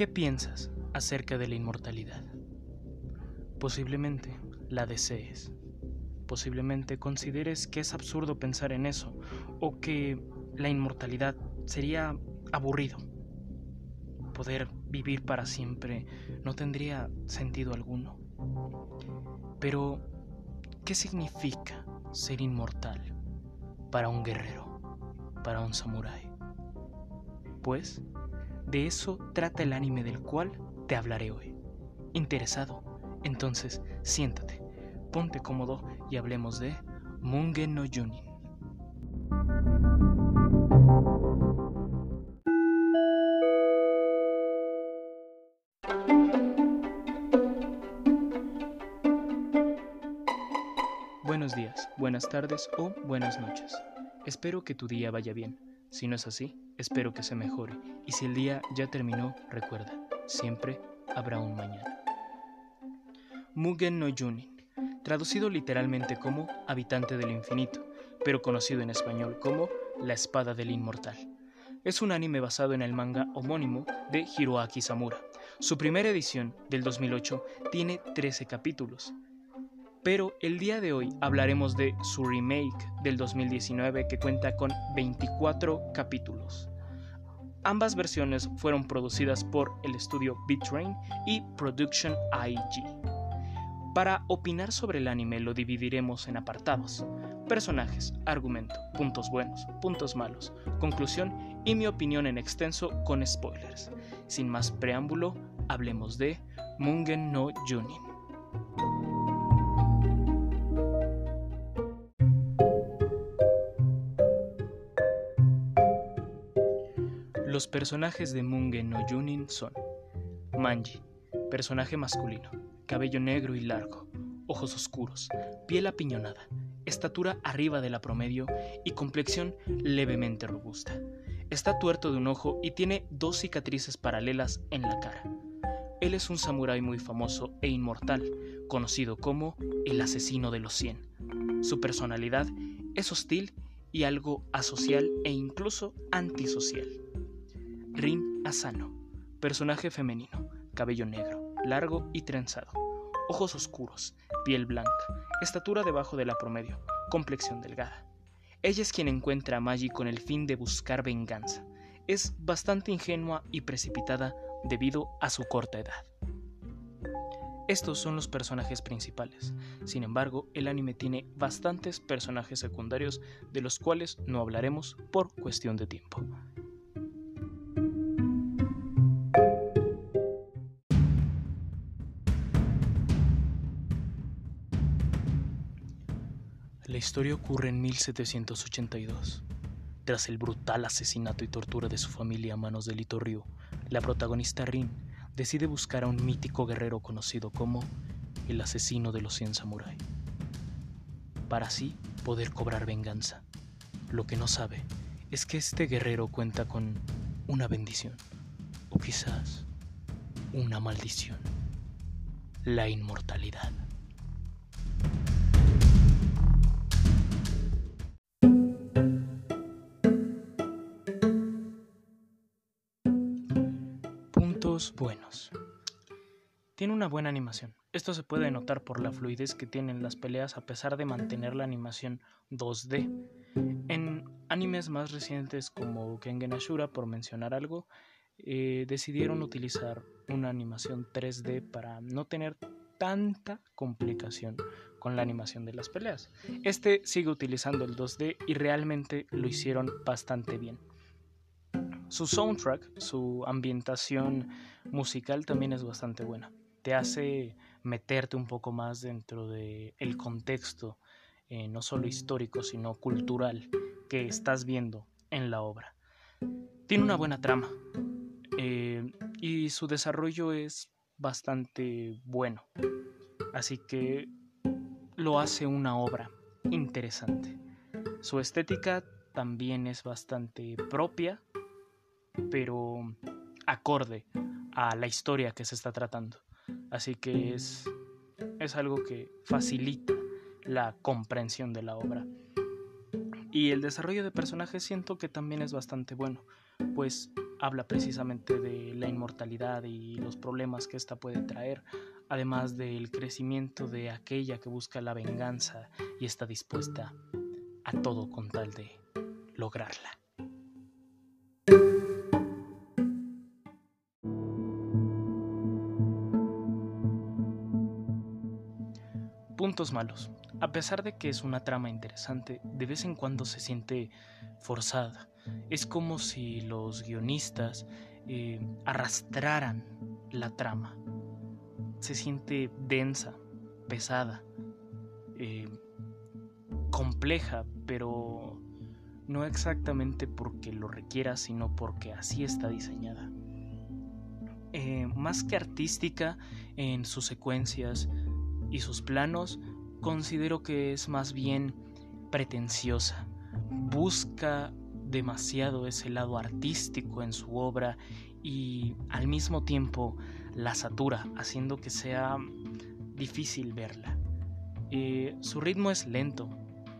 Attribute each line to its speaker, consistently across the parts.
Speaker 1: ¿Qué piensas acerca de la inmortalidad? Posiblemente la desees. Posiblemente consideres que es absurdo pensar en eso o que la inmortalidad sería aburrido. Poder vivir para siempre no tendría sentido alguno. Pero, ¿qué significa ser inmortal para un guerrero, para un samurái? Pues, de eso trata el anime del cual te hablaré hoy. ¿Interesado? Entonces, siéntate, ponte cómodo y hablemos de Mungen no Junin. Buenos días, buenas tardes o buenas noches. Espero que tu día vaya bien. Si no es así, espero que se mejore. Y si el día ya terminó, recuerda, siempre habrá un mañana. Mugen no Junin, traducido literalmente como habitante del infinito, pero conocido en español como La espada del inmortal. Es un anime basado en el manga homónimo de Hiroaki Samura. Su primera edición, del 2008, tiene 13 capítulos. Pero el día de hoy hablaremos de su remake del 2019 que cuenta con 24 capítulos. Ambas versiones fueron producidas por el estudio Train y Production IG. Para opinar sobre el anime lo dividiremos en apartados. Personajes, argumento, puntos buenos, puntos malos, conclusión y mi opinión en extenso con spoilers. Sin más preámbulo, hablemos de Mungen no Junin. Los personajes de Mungen no Junin son Manji, personaje masculino, cabello negro y largo, ojos oscuros, piel apiñonada, estatura arriba de la promedio y complexión levemente robusta. Está tuerto de un ojo y tiene dos cicatrices paralelas en la cara. Él es un samurái muy famoso e inmortal, conocido como el asesino de los cien. Su personalidad es hostil y algo asocial e incluso antisocial. Rin Asano, personaje femenino, cabello negro, largo y trenzado, ojos oscuros, piel blanca, estatura debajo de la promedio, complexión delgada. Ella es quien encuentra a Maggie con el fin de buscar venganza. Es bastante ingenua y precipitada debido a su corta edad. Estos son los personajes principales. Sin embargo, el anime tiene bastantes personajes secundarios de los cuales no hablaremos por cuestión de tiempo. Historia ocurre en 1782. Tras el brutal asesinato y tortura de su familia a manos de Lito la protagonista Rin decide buscar a un mítico guerrero conocido como el asesino de los 100 samurái, para así poder cobrar venganza. Lo que no sabe es que este guerrero cuenta con una bendición, o quizás una maldición, la inmortalidad. Buenos. Tiene una buena animación. Esto se puede notar por la fluidez que tienen las peleas a pesar de mantener la animación 2D. En animes más recientes como Kengen Ashura, por mencionar algo, eh, decidieron utilizar una animación 3D para no tener tanta complicación con la animación de las peleas. Este sigue utilizando el 2D y realmente lo hicieron bastante bien. Su soundtrack, su ambientación musical también es bastante buena. Te hace meterte un poco más dentro del el contexto, eh, no solo histórico, sino cultural, que estás viendo en la obra. Tiene una buena trama eh, y su desarrollo es bastante bueno. Así que lo hace una obra interesante. Su estética también es bastante propia pero acorde a la historia que se está tratando. Así que es, es algo que facilita la comprensión de la obra. Y el desarrollo de personajes siento que también es bastante bueno, pues habla precisamente de la inmortalidad y los problemas que ésta puede traer, además del crecimiento de aquella que busca la venganza y está dispuesta a todo con tal de lograrla. Malos. A pesar de que es una trama interesante, de vez en cuando se siente forzada. Es como si los guionistas eh, arrastraran la trama. Se siente densa, pesada, eh, compleja, pero no exactamente porque lo requiera, sino porque así está diseñada. Eh, más que artística en sus secuencias y sus planos, considero que es más bien pretenciosa. Busca demasiado ese lado artístico en su obra y al mismo tiempo la satura, haciendo que sea difícil verla. Eh, su ritmo es lento,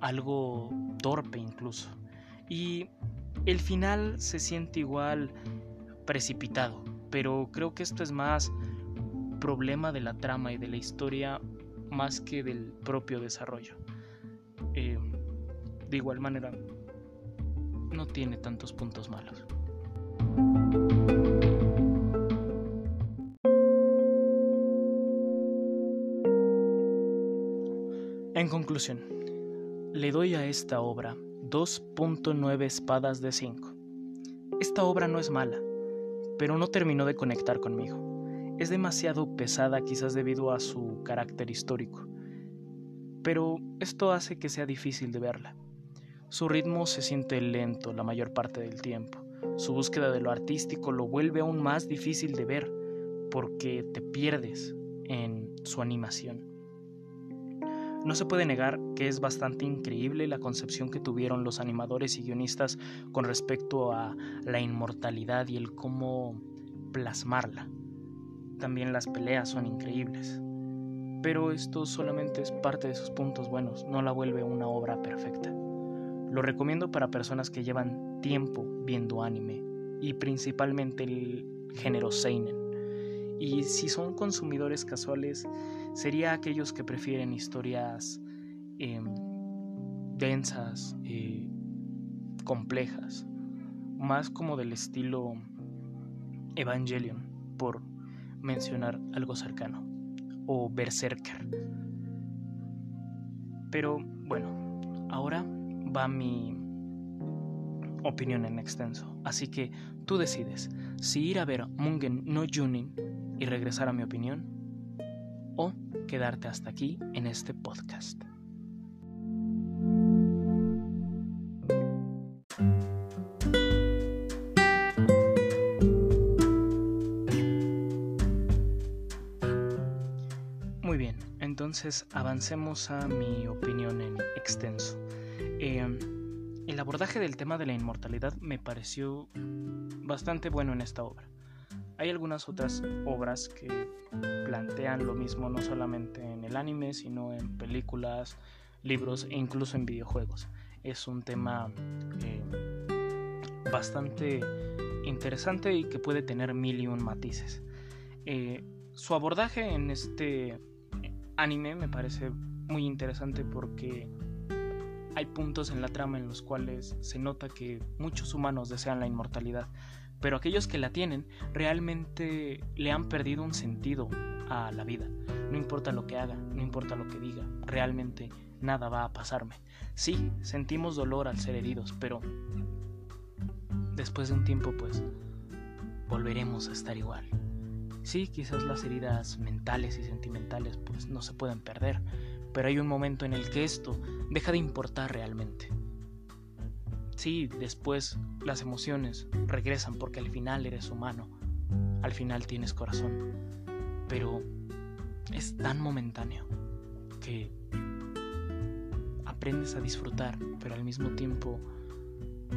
Speaker 1: algo torpe incluso, y el final se siente igual precipitado, pero creo que esto es más problema de la trama y de la historia más que del propio desarrollo. Eh, de igual manera, no tiene tantos puntos malos. En conclusión, le doy a esta obra 2.9 espadas de 5. Esta obra no es mala, pero no terminó de conectar conmigo. Es demasiado pesada quizás debido a su carácter histórico, pero esto hace que sea difícil de verla. Su ritmo se siente lento la mayor parte del tiempo. Su búsqueda de lo artístico lo vuelve aún más difícil de ver porque te pierdes en su animación. No se puede negar que es bastante increíble la concepción que tuvieron los animadores y guionistas con respecto a la inmortalidad y el cómo plasmarla. También las peleas son increíbles. Pero esto solamente es parte de sus puntos buenos, no la vuelve una obra perfecta. Lo recomiendo para personas que llevan tiempo viendo anime y principalmente el género seinen. Y si son consumidores casuales, sería aquellos que prefieren historias em, densas, eh, complejas, más como del estilo Evangelion, por mencionar algo cercano, o Berserker. Pero bueno, ahora va mi opinión en extenso. Así que tú decides si ir a ver Mungen no Junin y regresar a mi opinión o quedarte hasta aquí en este podcast. Entonces avancemos a mi opinión en extenso. Em, el abordaje del tema de la inmortalidad me pareció bastante bueno en esta obra. Hay algunas otras obras que plantean lo mismo no solamente en el anime, sino en películas, libros e incluso en videojuegos. Es un tema eh, bastante interesante y que puede tener mil y un matices. Eh, su abordaje en este anime me parece muy interesante porque hay puntos en la trama en los cuales se nota que muchos humanos desean la inmortalidad, pero aquellos que la tienen realmente le han perdido un sentido a la vida. No importa lo que haga, no importa lo que diga, realmente nada va a pasarme. Sí, sentimos dolor al ser heridos, pero después de un tiempo pues volveremos a estar igual. Sí, quizás las heridas mentales y sentimentales pues no se pueden perder, pero hay un momento en el que esto deja de importar realmente. Sí, después las emociones regresan porque al final eres humano, al final tienes corazón, pero es tan momentáneo que aprendes a disfrutar, pero al mismo tiempo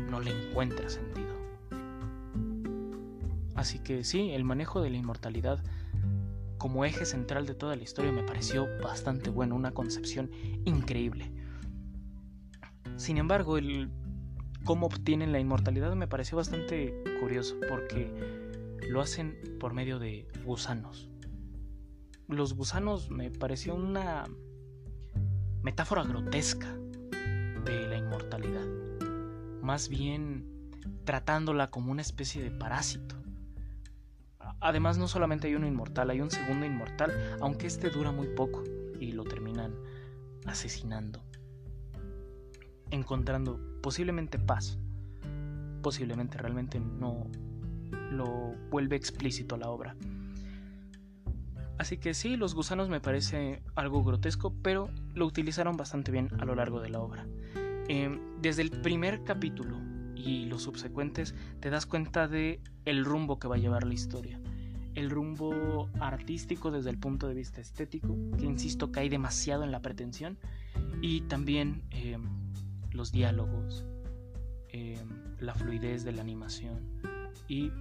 Speaker 1: no le encuentras sentido. Así que sí, el manejo de la inmortalidad como eje central de toda la historia me pareció bastante bueno, una concepción increíble. Sin embargo, el cómo obtienen la inmortalidad me pareció bastante curioso porque lo hacen por medio de gusanos. Los gusanos me pareció una metáfora grotesca de la inmortalidad, más bien tratándola como una especie de parásito. Además, no solamente hay uno inmortal, hay un segundo inmortal, aunque este dura muy poco y lo terminan asesinando, encontrando posiblemente paz, posiblemente realmente no lo vuelve explícito la obra. Así que sí, los gusanos me parece algo grotesco, pero lo utilizaron bastante bien a lo largo de la obra. Em, desde el primer capítulo y los subsecuentes te das cuenta de el rumbo que va a llevar la historia. El rumbo artístico desde el punto de vista estético, que insisto cae demasiado en la pretensión, y también em, los diálogos, em, la fluidez de la animación y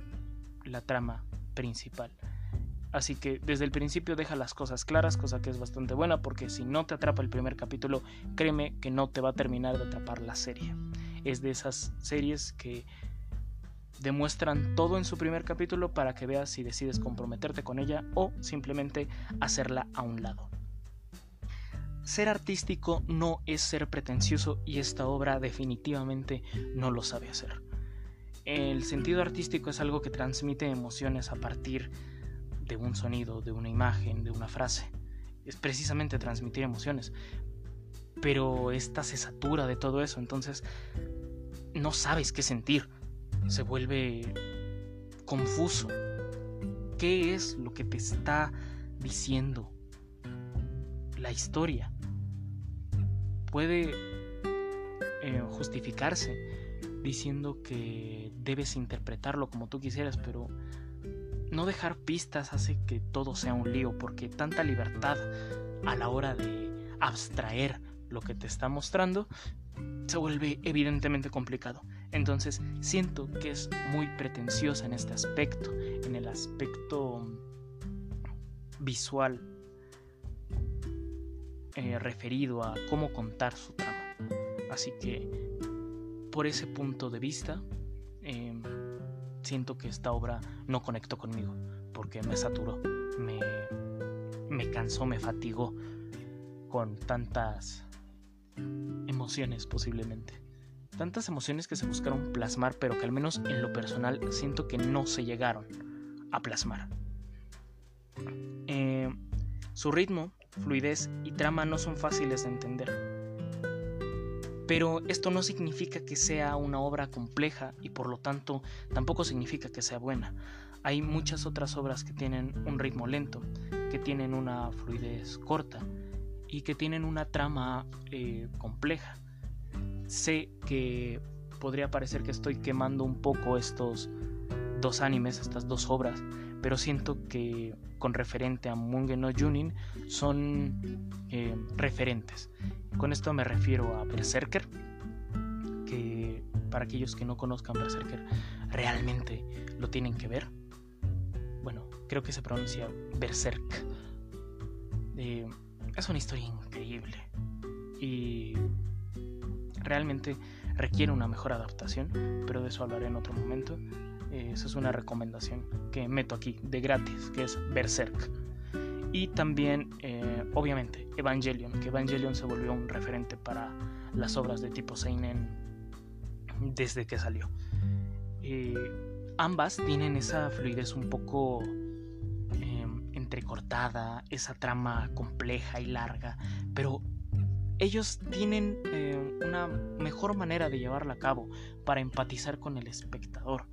Speaker 1: la trama principal. Así que desde el principio deja las cosas claras, cosa que es bastante buena porque si no te atrapa el primer capítulo, créeme que no te va a terminar de atrapar la serie. Es de esas series que demuestran todo en su primer capítulo para que veas si decides comprometerte con ella o simplemente hacerla a un lado. Ser artístico no es ser pretencioso y esta obra definitivamente no lo sabe hacer. El sentido artístico es algo que transmite emociones a partir de un sonido, de una imagen, de una frase. Es precisamente transmitir emociones. Pero esta se satura de todo eso, entonces no sabes qué sentir. Se vuelve confuso. ¿Qué es lo que te está diciendo la historia? Puede eh, justificarse diciendo que debes interpretarlo como tú quisieras, pero no dejar pistas hace que todo sea un lío, porque tanta libertad a la hora de abstraer lo que te está mostrando se vuelve evidentemente complicado. Entonces siento que es muy pretenciosa en este aspecto, en el aspecto visual eh, referido a cómo contar su trama. Así que por ese punto de vista, em, siento que esta obra no conectó conmigo, porque me saturó, me, me cansó, me fatigó con tantas emociones posiblemente. Tantas emociones que se buscaron plasmar, pero que al menos en lo personal siento que no se llegaron a plasmar. Eh, su ritmo, fluidez y trama no son fáciles de entender pero esto no significa que sea una obra compleja y por lo tanto tampoco significa que sea buena. Hay muchas otras obras que tienen un ritmo lento, que tienen una fluidez corta y que tienen una trama eh, compleja. Sé que podría parecer que estoy quemando un poco estos dos animes, estas dos obras, pero siento que con referente a Mugen no Junin son eh, referentes. Con esto me refiero a Berserker, que para aquellos que no conozcan Berserker realmente lo tienen que ver. Bueno, creo que se pronuncia Berserk. Eh, es una historia increíble y realmente requiere una mejor adaptación, pero de eso hablaré en otro momento. Eh, esa es una recomendación que meto aquí de gratis, que es Berserk. Y también, eh, obviamente, Evangelion, que Evangelion se volvió un referente para las obras de tipo Seinen desde que salió. Eh, ambas tienen esa fluidez un poco entrecortada, esa trama compleja y larga, pero ellos tienen una mejor manera de llevarla a cabo para empatizar con el espectador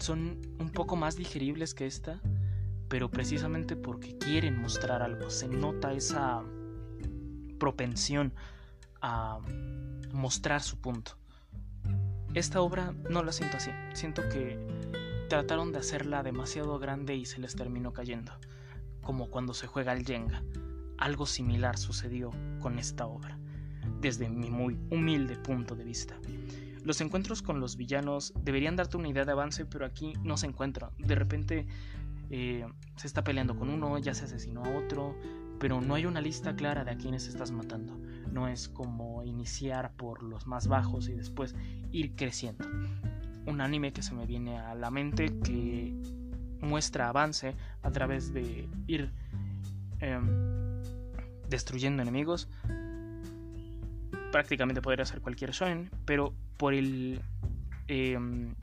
Speaker 1: son un poco más digeribles que esta, pero precisamente porque quieren mostrar algo. Se nota esa propensión a mostrar su punto. Esta obra no la siento así. Siento que trataron de hacerla demasiado grande y se les terminó cayendo, como cuando se juega al Jenga. Algo similar sucedió con esta obra, desde mi muy humilde punto de vista. Los encuentros con los villanos deberían darte una idea de avance, pero aquí no se encuentran. De repente eh, se está peleando con uno, ya se asesinó a otro, pero no hay una lista clara de a quienes estás matando. no es como iniciar por los más bajos y después ir creciendo. Un anime que se me viene a la mente que muestra avance a través de ir em, destruyendo enemigos. Prácticamente podría ser cualquier shonen, pero por el em,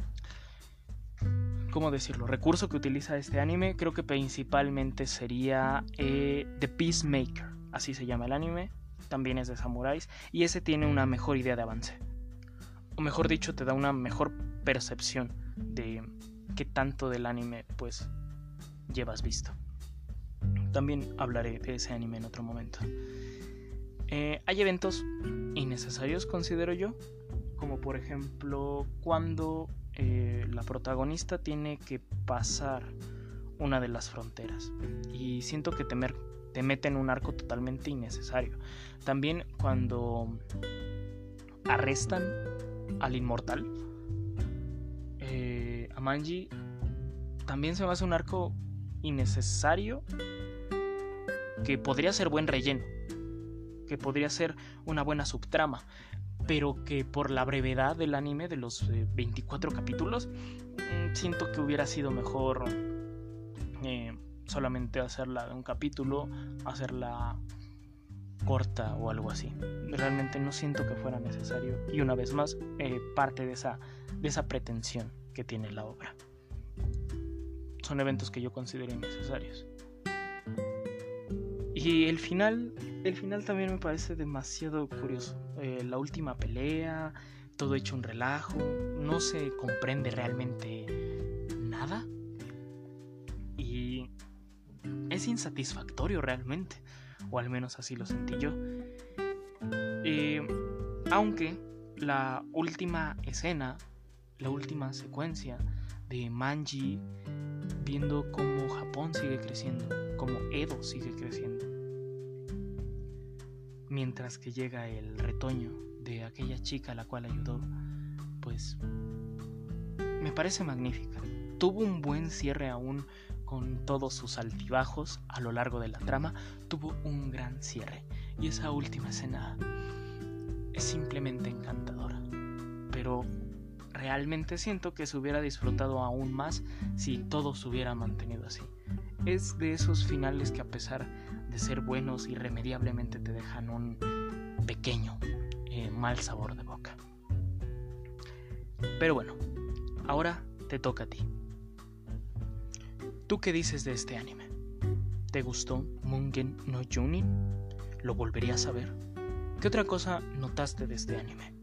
Speaker 1: ¿cómo decirlo? Recurso que utiliza este anime, creo que principalmente sería eh, The Peacemaker, así se llama el anime, también es de samuráis, y ese tiene una mejor idea de avance. O mejor dicho, te da una mejor percepción de qué tanto del anime pues llevas visto. También hablaré de ese anime en otro momento. Eh, hay eventos innecesarios, considero yo, como por ejemplo cuando eh, la protagonista tiene que pasar una de las fronteras. Y siento que temer, te mete en un arco totalmente innecesario. También cuando arrestan al inmortal, eh, a Manji, también se me hace un arco innecesario que podría ser buen relleno, que podría ser una buena subtrama, pero que por la brevedad del anime de los 24 eh, capítulos, mm, siento que hubiera sido mejor eh, solamente hacerla de un capítulo, hacerla corta o algo así. Realmente no siento que fuera necesario y una vez más eh, parte de esa, de esa pretensión que tiene la obra. Son eventos que yo considero innecesarios. Y el final, el final también me parece demasiado curioso. Eh, la última pelea, todo hecho un relajo, no se comprende realmente nada. Y es insatisfactorio realmente, o al menos así lo sentí yo. Aunque la última escena, la última secuencia de Manji viendo cómo Japón sigue creciendo, cómo Edo sigue creciendo. Mientras que llega el retoño de aquella chica a la cual ayudó, pues me parece magnífica. Tuvo un buen cierre aún con todos sus altibajos a lo largo de la trama, tuvo un gran cierre. Y esa última escena es simplemente encantadora. Pero realmente siento que se hubiera disfrutado aún más si todo se hubiera mantenido así. Es de esos finales que a pesar de ser buenos irremediablemente te dejan un pequeño eh, mal sabor de boca. Pero bueno, ahora te toca a ti. ¿Tú qué dices de este anime? ¿Te gustó Mungen no Junin? ¿Lo volverías a ver? ¿Qué otra cosa notaste de este anime?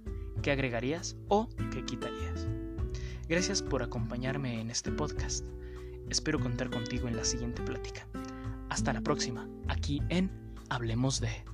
Speaker 1: ¿Qué agregarías o qué quitarías? Gracias por acompañarme en este podcast. Espero contar contigo en la siguiente plática. Hasta la próxima, aquí en Hablemos de...